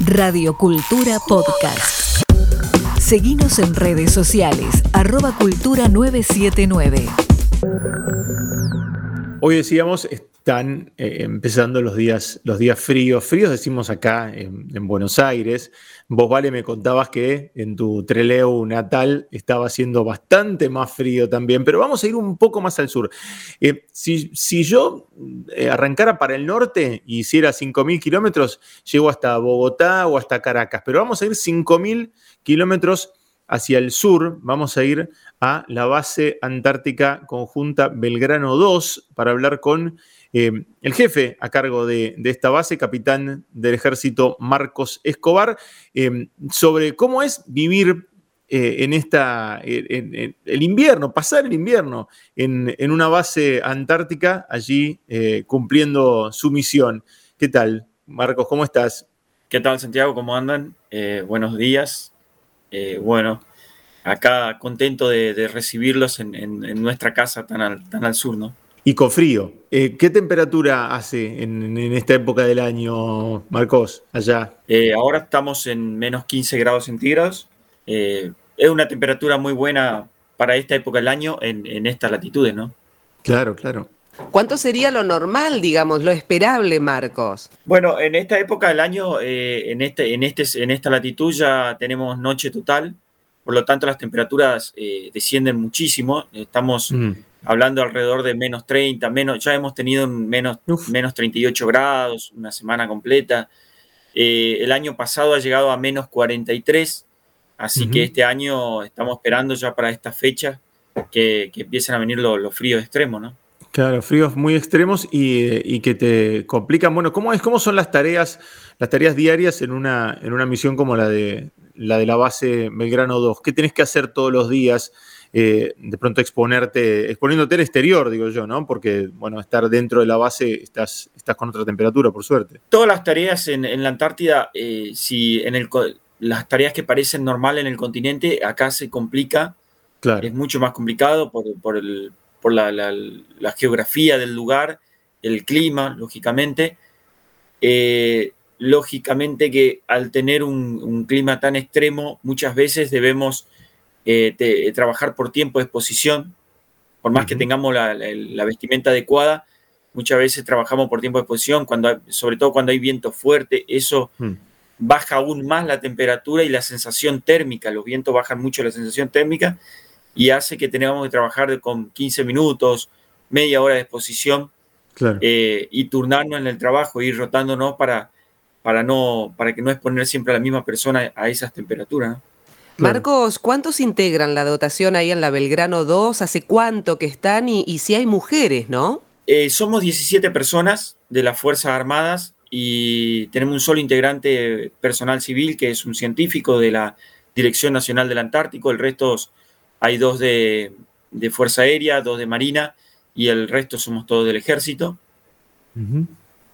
Radio Cultura Podcast. Seguimos en redes sociales, arroba cultura 979. Hoy decíamos, están eh, empezando los días, los días fríos. Fríos decimos acá en, Buenos Aires. Vos, Vale, me contabas que en tu Treleu natal estaba haciendo bastante más frío también, pero vamos a ir un poco más al sur. Eh, si, yo eh, arrancara para el norte y hiciera 5.000 kilómetros, llego hasta Bogotá o hasta Caracas, pero vamos a ir 5.000 kilómetros hacia el sur, vamos a ir a la base antártica conjunta Belgrano 2 para hablar con eh, el jefe a cargo de, esta base, capitán del ejército Marcos Escobar, eh, sobre cómo es vivir eh, en esta, el invierno, pasar el invierno en, una base antártica allí cumpliendo su misión. ¿Qué tal, Marcos? ¿Cómo estás? ¿Qué tal, Santiago? ¿Cómo andan? buenos días. bueno, acá contento de, recibirlos en, nuestra casa tan al, tan al sur, ¿no? Y con frío. Eh, ¿Qué temperatura hace en, esta época del año, Marcos, allá? Eh, ahora estamos en menos 15 grados centígrados. Eh, es una temperatura muy buena para esta época del año en, en estas latitudes, ¿no? Claro, claro. ¿Cuánto sería lo normal, digamos, lo esperable, Marcos? Bueno, en esta época del año, en, este, en, este, en esta latitud ya tenemos noche total, por lo tanto las temperaturas descienden muchísimo. Estamos mm hablando alrededor de menos 30, menos, ya hemos tenido menos, menos 38 grados, una semana completa. Eh, el año pasado ha llegado a menos 43, así que este año estamos esperando ya para esta fecha que, que empiecen a venir los, fríos extremos, ¿no? Claro, fríos muy extremos y, que te complican. Bueno, ¿cómo, es, ¿cómo son las tareas, las tareas diarias en una, en una misión como la de, la de la base Belgrano 2? ¿Qué tenés que hacer todos los días? Eh, de pronto exponerte, exponiéndote al exterior, digo yo, ¿no? Porque, bueno, estar dentro de la base estás, estás con otra temperatura, por suerte. Todas las tareas en, la Antártida, eh, si en el, las tareas que parecen normal en el continente, acá se complica. Claro. Es mucho más complicado por, por, el, por la, la, geografía del lugar, el clima, lógicamente. Eh, lógicamente que al tener un, un, clima tan extremo, muchas veces debemos eh, trabajar por tiempo de exposición, por más que tengamos la, vestimenta adecuada, muchas veces trabajamos por tiempo de exposición, cuando sobre todo cuando hay viento fuerte, eso mm. baja aún más la temperatura y la sensación térmica, los vientos bajan mucho la sensación térmica y hace que tengamos que trabajar con 15 minutos, media hora de exposición eh, y turnarnos en el trabajo, ir rotándonos para, para, no, para que no exponer siempre a la misma persona a esas temperaturas. Marcos, ¿cuántos integran la dotación ahí en la Belgrano 2? ¿Hace cuánto que están? Y, si hay mujeres, ¿no? Eh, somos 17 personas de las Fuerzas Armadas y tenemos un solo integrante personal civil que es un científico de la Dirección Nacional del Antártico. El resto hay dos de, Fuerza Aérea, dos de Marina y el resto somos todos del Ejército.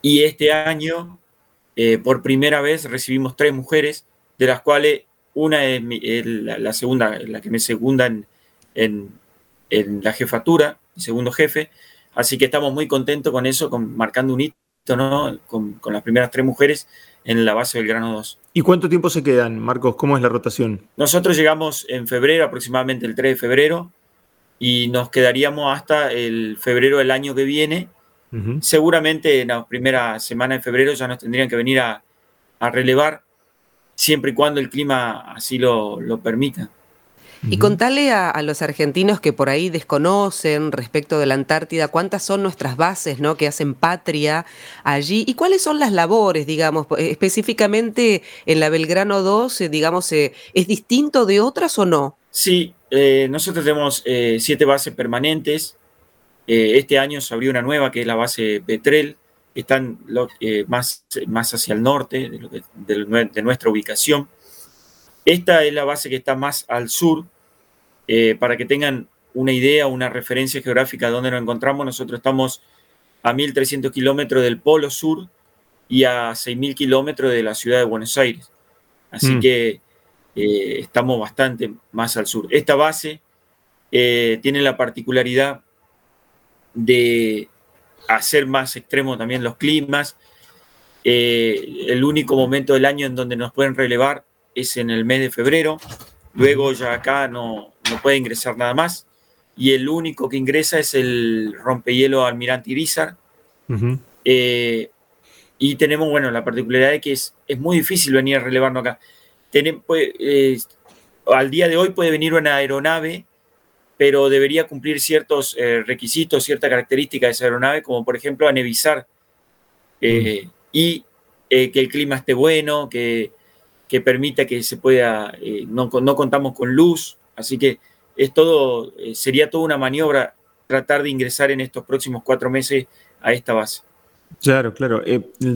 Y este año, eh, por primera vez, recibimos tres mujeres, de las cuales una es, la, segunda, la que me segunda en, en, la jefatura, segundo jefe. Así que estamos muy contentos con eso, con, marcando un hito, ¿no? Con, las primeras tres mujeres en la base del grano 2. ¿Y cuánto tiempo se quedan, Marcos? ¿Cómo es la rotación? Nosotros llegamos en febrero, aproximadamente el 3 de febrero, y nos quedaríamos hasta el febrero del año que viene. Seguramente en la primera semana de febrero ya nos tendrían que venir a, a relevar siempre y cuando el clima así lo, permita. Y contale a, los argentinos que por ahí desconocen respecto de la Antártida cuántas son nuestras bases ¿no? que hacen patria allí y cuáles son las labores, digamos, específicamente en la Belgrano 2, digamos, eh, ¿es distinto de otras o no? Sí, eh, nosotros tenemos eh, siete bases permanentes. este año se abrió una nueva que es la base Petrel, están eh, más, más hacia el norte de, nuestra ubicación. Esta es la base que está más al sur, eh, para que tengan una idea, una referencia geográfica de dónde nos encontramos. Nosotros estamos a 1.300 kilómetros del Polo Sur y a 6.000 kilómetros de la ciudad de Buenos Aires. Así mm. que eh, estamos bastante más al sur. Esta base tiene la particularidad de hacer más extremo también los climas. el único momento del año en donde nos pueden relevar es en el mes de febrero. Luego ya acá no, no puede ingresar nada más. Y el único que ingresa es el rompehielo Almirante Irizar. y tenemos, bueno, la particularidad de que es, es muy difícil venir a relevarnos acá. Tenemos, al día de hoy puede venir una aeronave, pero debería cumplir ciertos eh, requisitos, cierta característica de esa aeronave, como por ejemplo anevizar eh, y eh, que el clima esté bueno, que, que permita que se pueda, no, no, contamos con luz, así que es todo, sería toda una maniobra tratar de ingresar en estos próximos cuatro meses a esta base. Claro, claro.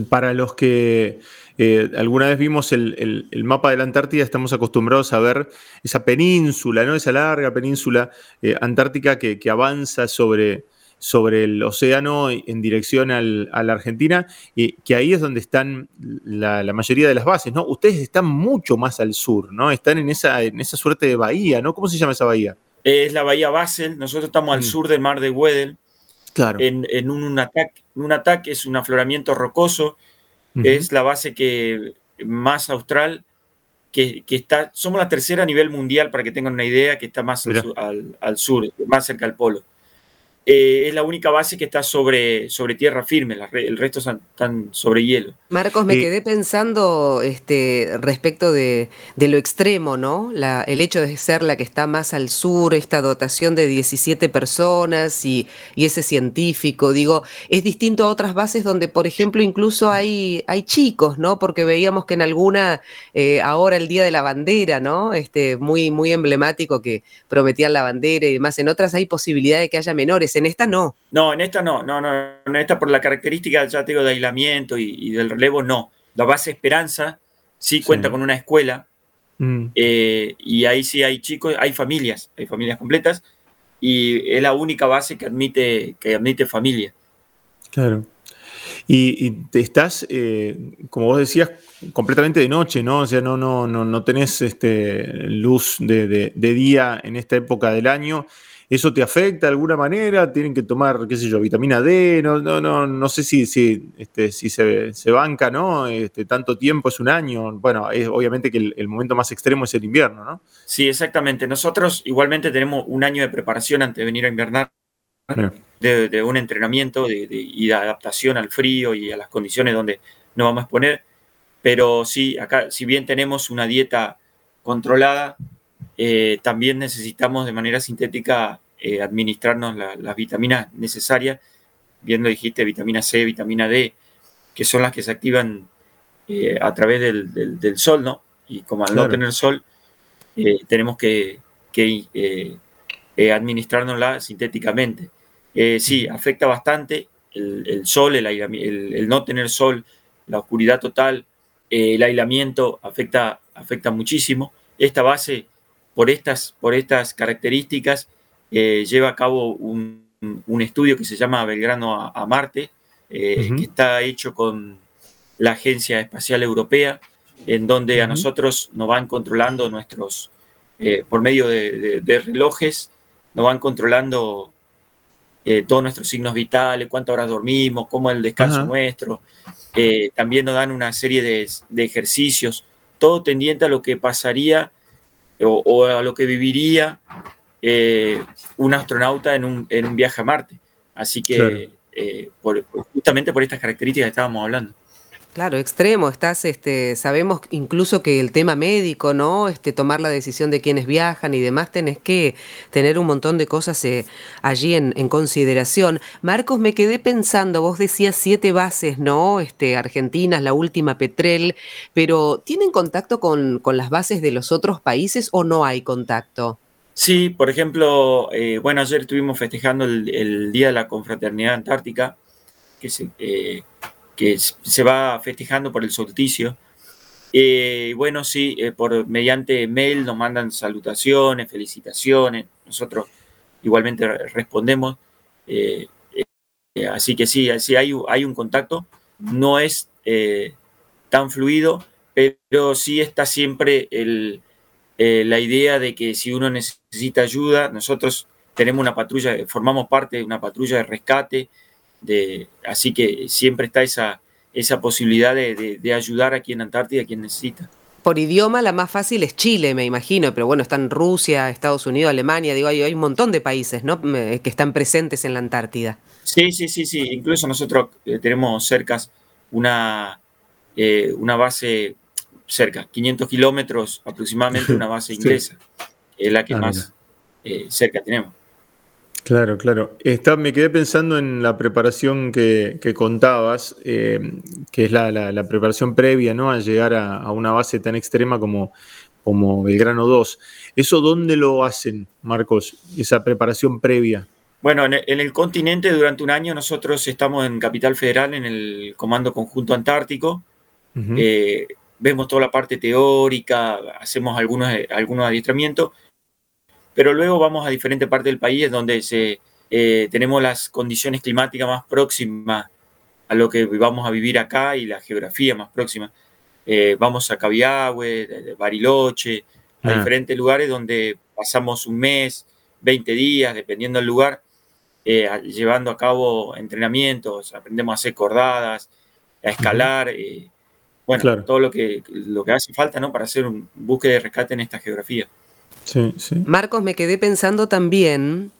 para los que eh, alguna vez vimos el, mapa de la Antártida, estamos acostumbrados a ver esa península, ¿no? Esa larga península eh, antártica que, avanza sobre, sobre el océano en dirección a la Argentina, y que ahí es donde están la, mayoría de las bases, ¿no? Ustedes están mucho más al sur, ¿no? Están en esa, en esa suerte de bahía, ¿no? ¿Cómo se llama esa bahía? Es la bahía Basel, nosotros estamos al mm. sur del mar de Weddell, claro. en, en un, ataque, un ataque es un afloramiento rocoso es la base que más austral, que, está, somos la tercera a nivel mundial, para que tengan una idea, que está más al, sur, más cerca al polo. Eh, es la única base que está sobre, sobre tierra firme, el resto están sobre hielo. Marcos, me quedé pensando este, respecto de, lo extremo, ¿no? La, el hecho de ser la que está más al sur, esta dotación de 17 personas y, ese científico, digo, es distinto a otras bases donde, por ejemplo, incluso hay, hay chicos, ¿no? Porque veíamos que en alguna, eh, ahora el Día de la Bandera, ¿no? Este, muy, muy emblemático que prometían la bandera y demás, en otras hay posibilidad de que haya menores en esta no. No, en esta no, no, no, en esta por la característica, ya tengo de aislamiento y, del relevo, no. La base Esperanza sí cuenta con una escuela mm. eh, y ahí sí hay chicos, hay familias, hay familias completas y es la única base que admite, que admite familia. Claro. Y, te estás, eh, como vos decías, completamente de noche, ¿no? O sea, no, no, no, no tenés este, luz de, de, día en esta época del año. ¿Eso te afecta de alguna manera? ¿Tienen que tomar, qué sé yo, vitamina D? No, no, no, no sé si, si, este, si se, se, banca, ¿no? Este, tanto tiempo es un año. Bueno, es, obviamente que el, momento más extremo es el invierno, ¿no? Sí, exactamente. Nosotros igualmente tenemos un año de preparación antes de venir a invernar, de, un entrenamiento de, y de adaptación al frío y a las condiciones donde nos vamos a exponer. Pero sí, acá, si bien tenemos una dieta controlada, eh, también necesitamos de manera sintética eh, administrarnos las vitaminas necesarias, viendo dijiste vitamina C, vitamina D, que son las que se activan eh, a través del, sol, ¿no? Y como al no tener sol, tenemos que, que administrárnosla sintéticamente. sí, afecta bastante el, sol, el, el, no tener sol, la oscuridad total, el aislamiento afecta, afecta muchísimo. Esta base por estas, por estas características, eh, lleva a cabo un, estudio que se llama Belgrano a, Marte, eh, que está hecho con la Agencia Espacial Europea, en donde a nosotros nos van controlando nuestros, eh, por medio de, relojes, nos van controlando todos nuestros signos vitales, cuántas horas dormimos, cómo es el descanso nuestro. también nos dan una serie de, de, ejercicios, todo tendiente a lo que pasaría o, a lo que viviría eh, un astronauta en un, en un, viaje a Marte. Así que eh, justamente por estas características que estábamos hablando. Claro, extremo, estás, este, sabemos incluso que el tema médico, ¿no? Este, tomar la decisión de quienes viajan y demás, tenés que tener un montón de cosas eh, allí en, consideración. Marcos, me quedé pensando, vos decías siete bases, ¿no? Este, Argentinas, la última Petrel, pero ¿tienen contacto con, las bases de los otros países o no hay contacto? Sí, por ejemplo, eh, bueno, ayer estuvimos festejando el, Día de la Confraternidad Antártica, que se, eh, que se va festejando por el solsticio. Eh, bueno, sí, eh, por, mediante mail nos mandan salutaciones, felicitaciones, nosotros igualmente respondemos. Eh, así que sí, sí hay, hay, un contacto, no es tan fluido, pero sí está siempre la idea de que si uno necesita ayuda, nosotros tenemos una patrulla, formamos parte de una patrulla de rescate, así que siempre está esa, esa posibilidad de, ayudar aquí en Antártida a quien necesita. Por idioma la más fácil es Chile, me imagino, pero bueno, están Rusia, Estados Unidos, Alemania, digo, hay, hay un montón de países ¿no? que están presentes en la Antártida. Sí, sí, sí, sí. Incluso nosotros eh, tenemos cerca una, eh, una base cerca, 500 kilómetros aproximadamente, una base inglesa, es la que ah, más eh, cerca tenemos. Claro, claro. Está, me quedé pensando en la preparación que, contabas, que es la, preparación previa ¿no? a llegar a, una base tan extrema como, como Belgrano 2. ¿Eso dónde lo hacen, Marcos, esa preparación previa? Bueno, en el, continente durante un año nosotros estamos en Capital Federal, en el Comando Conjunto Antártico. Eh, vemos toda la parte teórica, hacemos algunos, algunos adiestramientos, pero luego vamos a diferentes partes del país donde se, eh, tenemos las condiciones climáticas más próximas a lo que vamos a vivir acá y la geografía más próxima. Eh, vamos a Cabiagüe, Bariloche, a ah. diferentes lugares donde pasamos un mes, 20 días, dependiendo del lugar, eh, llevando a cabo entrenamientos, aprendemos a hacer cordadas, a escalar, bueno, todo lo que, lo que hace falta ¿no? para hacer un búsqueda de rescate en esta geografía. Marcos, me quedé pensando también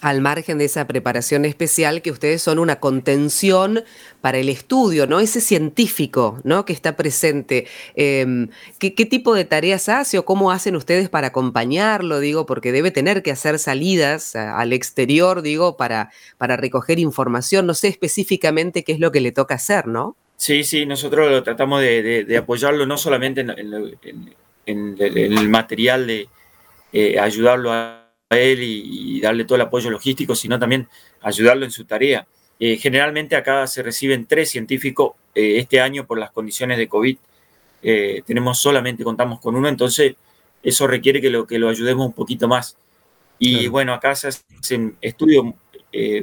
al margen de esa preparación especial, que ustedes son una contención para el estudio, ¿no? Ese científico, ¿no? Que está presente. Em, ¿qué, tipo de tareas hace o cómo hacen ustedes para acompañarlo? Digo, porque debe tener que hacer salidas al exterior, digo, para, para recoger información. No sé específicamente qué es lo que le toca hacer, ¿no? Sí, sí, nosotros lo tratamos de, apoyarlo no solamente en, el material de eh, ayudarlo a él y, darle todo el apoyo logístico, sino también ayudarlo en su tarea. Eh, generalmente acá se reciben tres científicos eh, este año por las condiciones de COVID. Eh, tenemos solamente, contamos con uno, entonces eso requiere que lo, que lo ayudemos un poquito más. Y bueno, acá se hacen estudios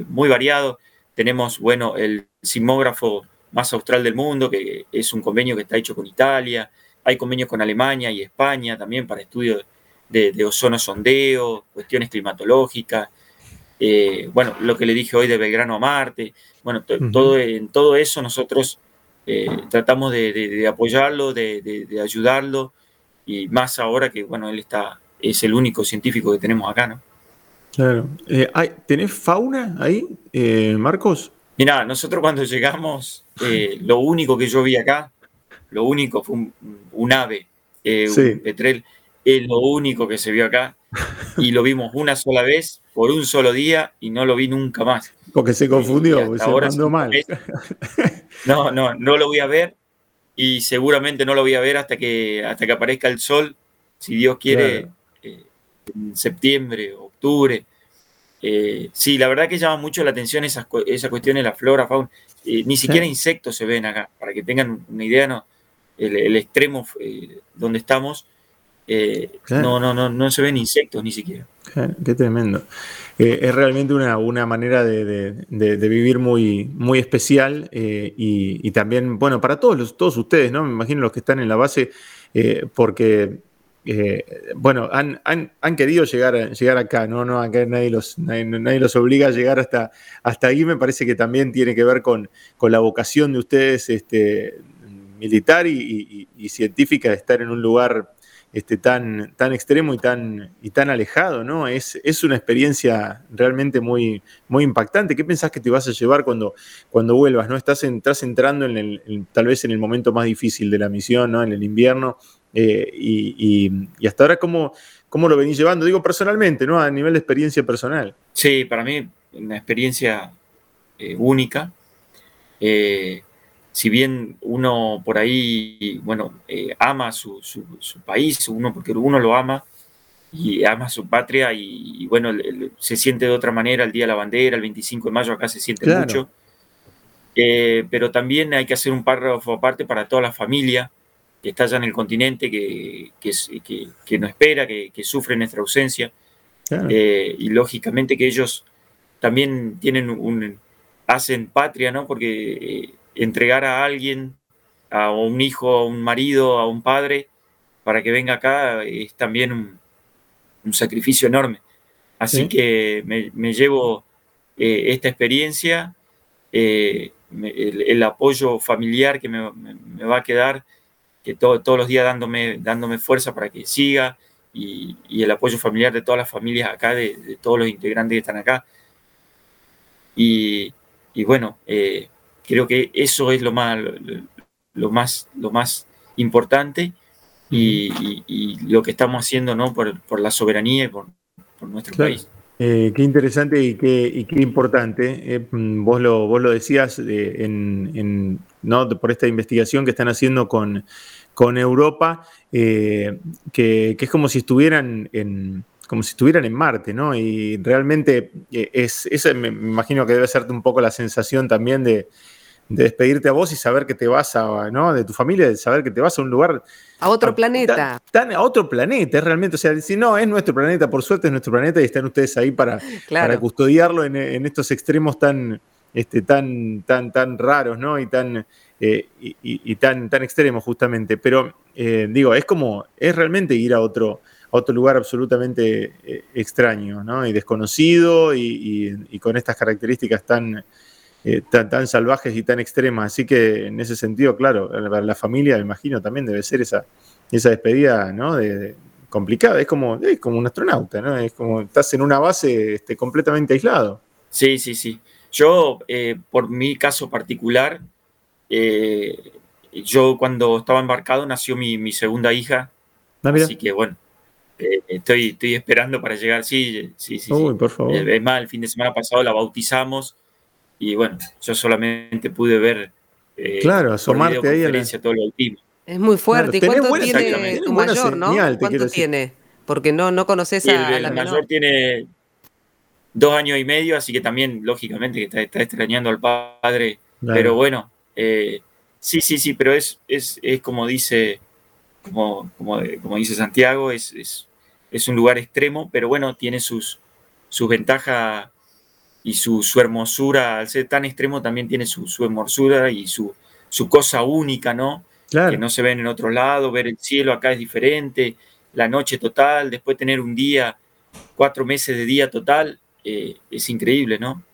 muy variados. Tenemos, bueno, el sismógrafo más austral del mundo, que es un convenio que está hecho con Italia. Hay convenios con Alemania y España también para estudios de, ozono sondeo, cuestiones climatológicas, eh, bueno, lo que le dije hoy de Belgrano a Marte, bueno, todo, en todo eso nosotros eh, tratamos de, apoyarlo, de, ayudarlo, y más ahora que, bueno, él está, es el único científico que tenemos acá, ¿no? Claro. Eh, ¿Tenés fauna ahí, Marcos? Mira, nosotros cuando llegamos, lo único que yo vi acá, lo único fue un, ave, un petrel es lo único que se vio acá y lo vimos una sola vez por un solo día y no lo vi nunca más. Porque se confundió, se ahora mal. No, no, no lo voy a ver y seguramente no lo voy a ver hasta que, hasta que aparezca el sol, si Dios quiere, eh, en septiembre, octubre. Eh, sí, la verdad que llama mucho la atención esa, esa cuestión de la flora, fauna. Eh, ni siquiera insectos se ven acá, para que tengan una idea, ¿no? el, extremo donde estamos eh, no, no, no, no se ven insectos ni siquiera. Qué tremendo. Eh, es realmente una, una manera de, vivir muy, muy especial eh, y, también, bueno, para todos, los, todos ustedes, ¿no? Me imagino los que están en la base, porque, bueno, han, han, querido llegar, llegar acá, ¿no? no acá nadie los, nadie, los obliga a llegar hasta, hasta ahí, me parece que también tiene que ver con, con la vocación de ustedes este, militar y, y científica de estar en un lugar este, tan, tan extremo y tan, y tan alejado, ¿no? Es, es una experiencia realmente muy, muy impactante. ¿Qué pensás que te vas a llevar cuando, cuando vuelvas? ¿no? Estás, entrando en el, tal vez en el momento más difícil de la misión, ¿no? En el invierno. Eh, y, hasta ahora, ¿cómo, ¿cómo lo venís llevando? Digo personalmente, ¿no? A nivel de experiencia personal. Sí, para mí una experiencia eh, única. Eh, si bien uno por ahí, bueno, eh, ama su, país, uno porque uno lo ama y ama su patria y, bueno, se siente de otra manera el Día de la Bandera, el 25 de mayo acá se siente mucho, eh, pero también hay que hacer un párrafo aparte para toda la familia que está allá en el continente, que, que, no espera, que, sufre nuestra ausencia, eh, y lógicamente que ellos también tienen un, hacen patria, ¿no? Porque entregar a alguien, a un hijo, a un marido, a un padre, para que venga acá, es también un, sacrificio enorme. Así que me, llevo eh, esta experiencia, eh, el, apoyo familiar que me, va a quedar, que todos los días dándome, dándome fuerza para que siga, y, el apoyo familiar de todas las familias acá, de, todos los integrantes que están acá. Y, bueno, eh, creo que eso es lo más, lo, más, lo más importante y, lo que estamos haciendo ¿no? por, la soberanía y por, nuestro país. Eh, qué interesante y qué, qué importante. Eh, vos, lo, vos lo decías eh, en, ¿no? por esta investigación que están haciendo con, con Europa, que, es como si estuvieran en como si estuvieran en Marte, ¿no? Y realmente es, esa me imagino que debe ser un poco la sensación también de, de despedirte a vos y saber que te vas a, ¿no? De tu familia, de saber que te vas a un lugar. A otro planeta. a otro planeta, realmente. O sea, si no, es nuestro planeta, por suerte es nuestro planeta y están ustedes ahí para, para custodiarlo en, estos extremos tan, este, tan, tan, tan raros, ¿no? Y tan, eh, y, tan, tan extremos, justamente. Pero eh, digo, es como, es realmente ir a otro, a otro lugar absolutamente eh, extraño, ¿no? Y desconocido y con estas características tan eh, tan, salvajes y tan extremas. Así que en ese sentido, claro, la, familia, me imagino, también debe ser esa, esa despedida ¿no? de, complicada. Es como, es como un astronauta, ¿no? Es como estás en una base este, completamente aislado. Sí, sí, sí. Yo, eh, por mi caso particular, eh, yo cuando estaba embarcado nació mi, segunda hija. Ah, así que bueno, estoy, estoy esperando para llegar. Sí, sí, sí. Uy, por favor. es más, el fin de semana pasado la bautizamos y bueno, yo solamente pude ver. Eh, claro, asomarte ahí a la... todo el Es muy fuerte. ¿Y cuánto tiene tu mayor, no? ¿Cuánto tiene? Porque no, no conoces a, el, la mayor tiene dos años y medio, así que también, lógicamente, que está, extrañando al padre. Pero bueno, eh, sí, sí, sí, pero es, es, es como dice, como, como, como dice Santiago, es, es, es, un lugar extremo, pero bueno, tiene sus, sus ventajas y su, hermosura, al ser tan extremo, también tiene su, hermosura y su, su, cosa única, ¿no? Que no se ven en otro lado, ver el cielo acá es diferente, la noche total, después tener un día, cuatro meses de día total, eh, es increíble, ¿no?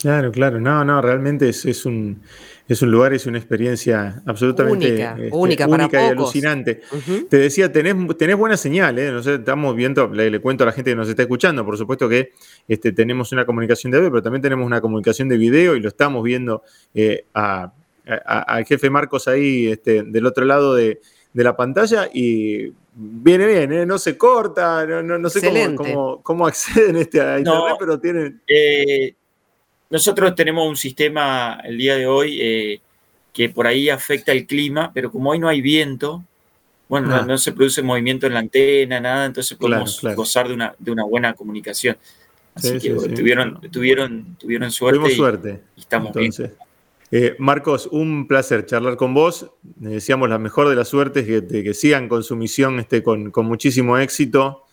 Claro, claro, no, no, realmente es un es un lugar, es una experiencia absolutamente única, este, y alucinante. Te decía, tenés, tenés buena señal, ¿eh? estamos viendo, le, cuento a la gente que nos está escuchando, por supuesto que este, tenemos una comunicación de audio, pero también tenemos una comunicación de video y lo estamos viendo eh, al jefe Marcos ahí este, del otro lado de, la pantalla y viene bien, ¿eh? no se corta, no, sé cómo, cómo, acceden este a internet, pero tienen... Eh, nosotros tenemos un sistema el día de hoy eh, que por ahí afecta el clima, pero como hoy no hay viento, bueno, no, ah. se produce movimiento en la antena, nada, entonces podemos gozar de una, de una buena comunicación. Así que tuvieron, tuvieron, tuvieron suerte. Tuvimos suerte. estamos entonces. Eh, Marcos, un placer charlar con vos. Deseamos la mejor de las suertes, que, que sigan con su misión este, con, muchísimo éxito.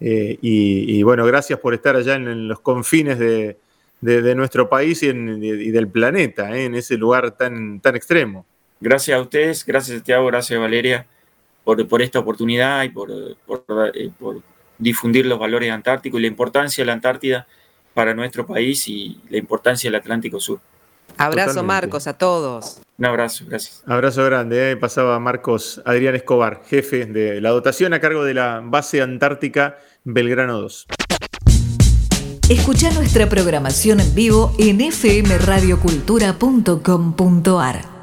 Eh, y, bueno, gracias por estar allá en los confines de, de, nuestro país y, del planeta, ¿eh? en ese lugar tan, tan extremo. Gracias a ustedes, gracias Santiago, gracias Valeria por, por esta oportunidad y por, eh, por, difundir los valores antárticos y la importancia de la Antártida para nuestro país y la importancia del Atlántico Sur. Abrazo Marcos a todos. Un abrazo, gracias. Abrazo grande. ¿eh? Pasaba Marcos Adrián Escobar, jefe de la dotación a cargo de la base antártica Belgrano 2. Escucha nuestra programación en vivo en fmradiocultura.com.ar.